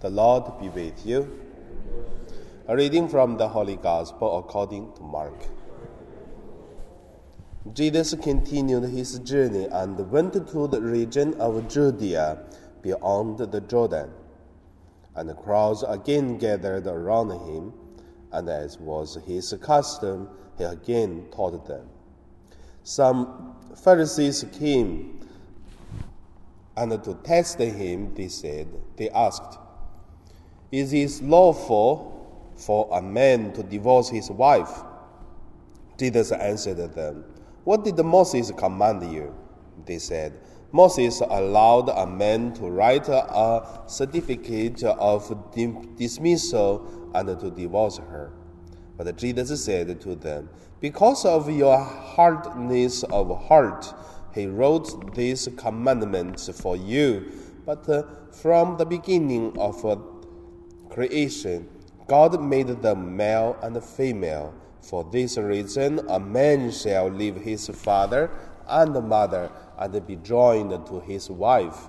The Lord be with you. A reading from the Holy Gospel according to Mark. Jesus continued his journey and went to the region of Judea beyond the Jordan. And the crowds again gathered around him, and as was his custom, he again taught them. Some Pharisees came, and to test him, they said, they asked, Is it lawful for a man to divorce his wife? Jesus answered them, What did Moses command you? They said, Moses allowed a man to write a certificate of dismissal and to divorce her. But Jesus said to them, Because of your hardness of heart, he wrote these commandments for you. But uh, from the beginning of creation, God made them male and female. For this reason, a man shall leave his father and mother and be joined to his wife,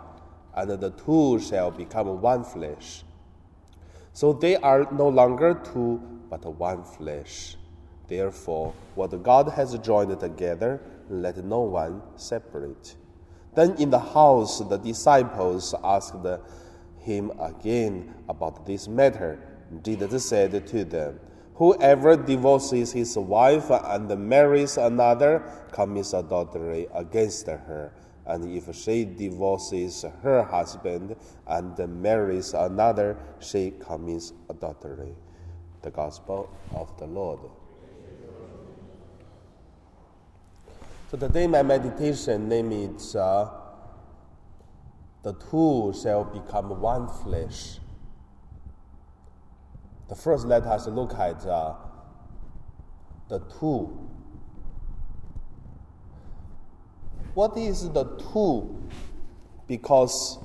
and the two shall become one flesh. So they are no longer two, but one flesh. Therefore, what God has joined together, let no one separate. Then in the house, the disciples asked him again about this matter. Jesus said to them, Whoever divorces his wife and marries another commits adultery against her. And if she divorces her husband and marries another, she commits adultery. The Gospel of the Lord. So today my meditation name is uh, The Two Shall Become One Flesh. The first, let us look at uh, the two. What is the two? Because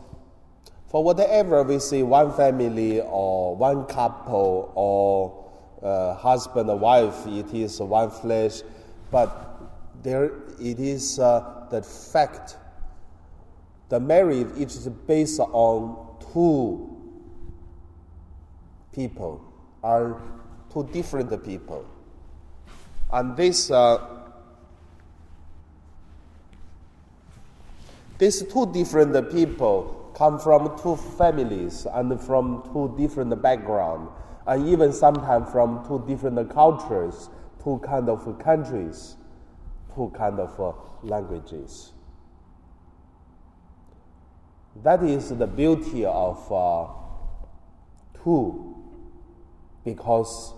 for whatever we see, one family or one couple or uh, husband and wife, it is one flesh, but there it is uh, the fact. The marriage is based on two people are two different people. And this, uh, these two different people come from two families and from two different backgrounds, and even sometimes from two different cultures, two kind of countries, two kind of uh, languages. That is the beauty of uh, two because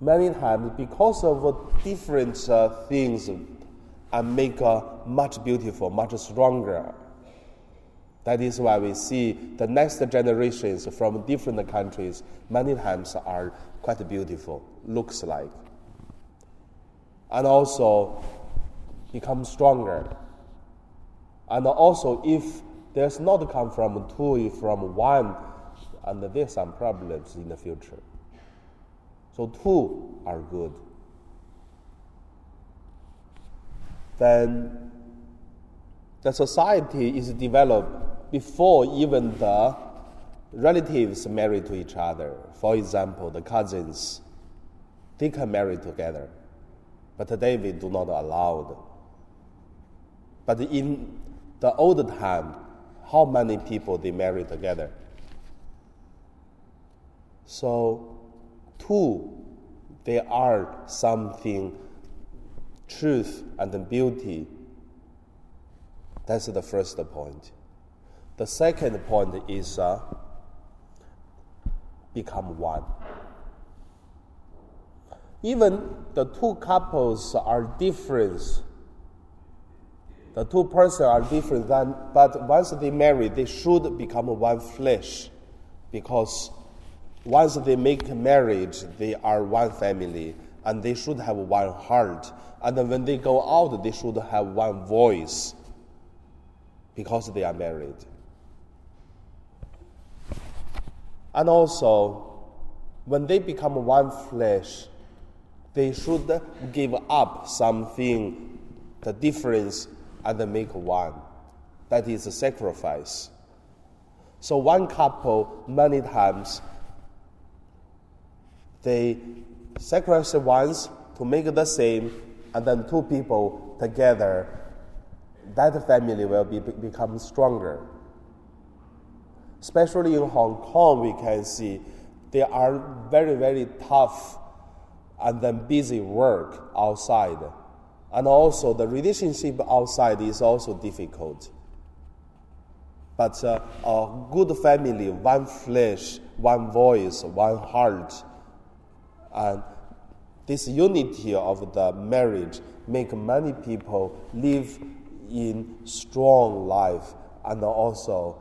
many times because of different uh, things and make uh, much beautiful, much stronger. That is why we see the next generations from different countries many times are quite beautiful, looks like. And also become stronger. And also if there's not come from two, from one, and there's some problems in the future. So two are good. Then the society is developed before even the relatives marry to each other. For example, the cousins, they can marry together. But today we do not allow. But in the old time, how many people they marry together? So, two, there are something, truth and beauty. That's the first point. The second point is uh, become one. Even the two couples are different. The two persons are different, than, but once they marry, they should become one flesh because once they make marriage, they are one family and they should have one heart. And when they go out, they should have one voice because they are married. And also, when they become one flesh, they should give up something, the difference, and then make one. That is a sacrifice. So one couple many times they sacrifice once to make the same, and then two people together, that family will be, become stronger. Especially in Hong Kong, we can see there are very, very tough and then busy work outside. And also, the relationship outside is also difficult. But uh, a good family, one flesh, one voice, one heart, and this unity of the marriage make many people live in strong life, and also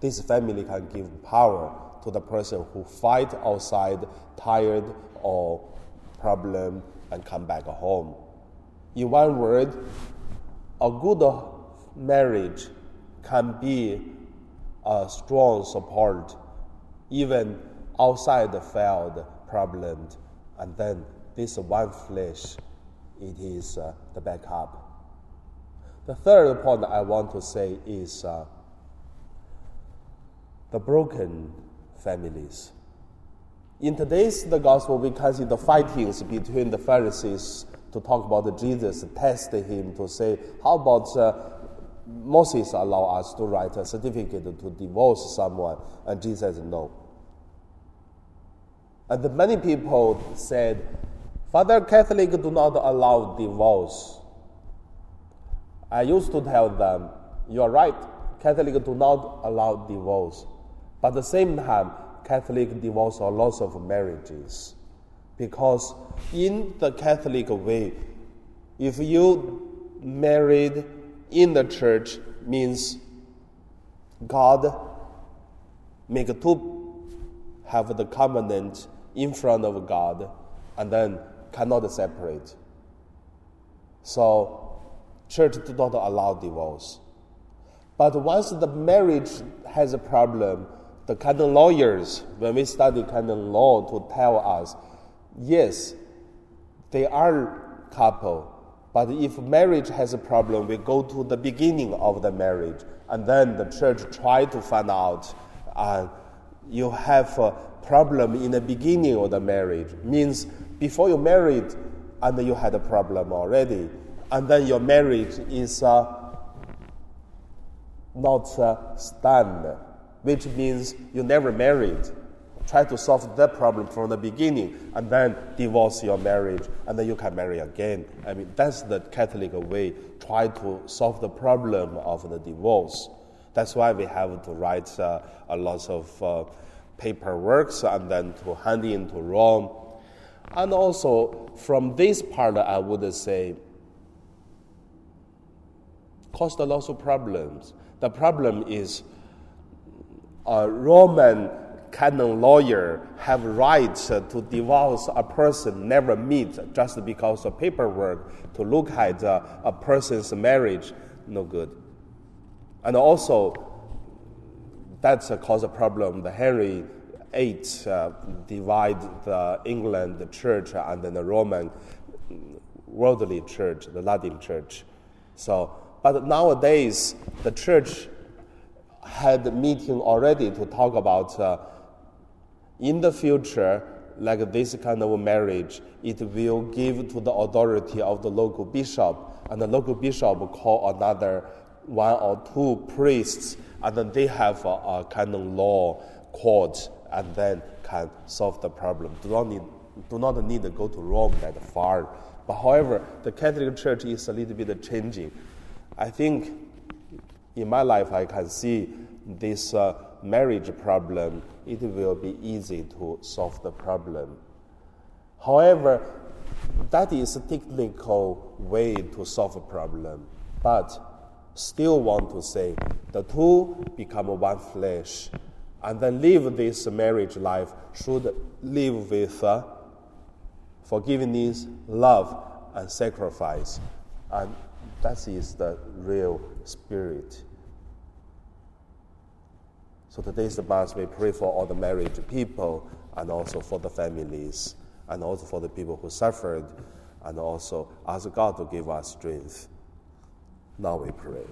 this family can give power to the person who fight outside, tired or problem, and come back home. In one word, a good marriage can be a strong support even outside the failed problem. And then this one flesh, it is uh, the backup. The third point I want to say is uh, the broken families. In today's the gospel, we can see the fightings between the Pharisees to talk about Jesus, test him to say, how about uh, Moses allow us to write a certificate to divorce someone, and Jesus said no. And many people said, Father Catholic do not allow divorce. I used to tell them, you are right, Catholic do not allow divorce. But at the same time, Catholic divorce a lot of marriages. Because in the Catholic way, if you married in the church means God make two have the covenant in front of God and then cannot separate. So church do not allow divorce. But once the marriage has a problem, the canon lawyers, when we study canon law, to tell us, yes, they are couple, but if marriage has a problem, we go to the beginning of the marriage, and then the church try to find out. Uh, you have a problem in the beginning of the marriage means before you married, and you had a problem already, and then your marriage is uh, not uh, stand which means you never married. Try to solve that problem from the beginning and then divorce your marriage and then you can marry again. I mean, that's the Catholic way. Try to solve the problem of the divorce. That's why we have to write uh, a lot of uh, paperwork and then to hand in to Rome. And also, from this part, I would say, caused a lot of problems. The problem is a Roman canon lawyer have rights to divorce a person never meet just because of paperwork to look at uh, a person's marriage no good. And also that's cause a problem. The henry VIII uh, divide the england the church and then the roman worldly church the latin church. So but nowadays the church had a meeting already to talk about uh, in the future, like this kind of marriage, it will give to the authority of the local bishop, and the local bishop will call another one or two priests, and then they have a, a kind of law court, and then can solve the problem. Do not need, do not need to go to Rome that far. But however, the Catholic Church is a little bit changing. I think in my life, I can see this uh, marriage problem, it will be easy to solve the problem. However, that is a technical way to solve a problem, but still want to say the two become one flesh and then live this marriage life should live with uh, forgiveness, love, and sacrifice. And that is the real spirit. So today's Mass, we pray for all the married people and also for the families and also for the people who suffered and also ask God to give us strength. Now we pray.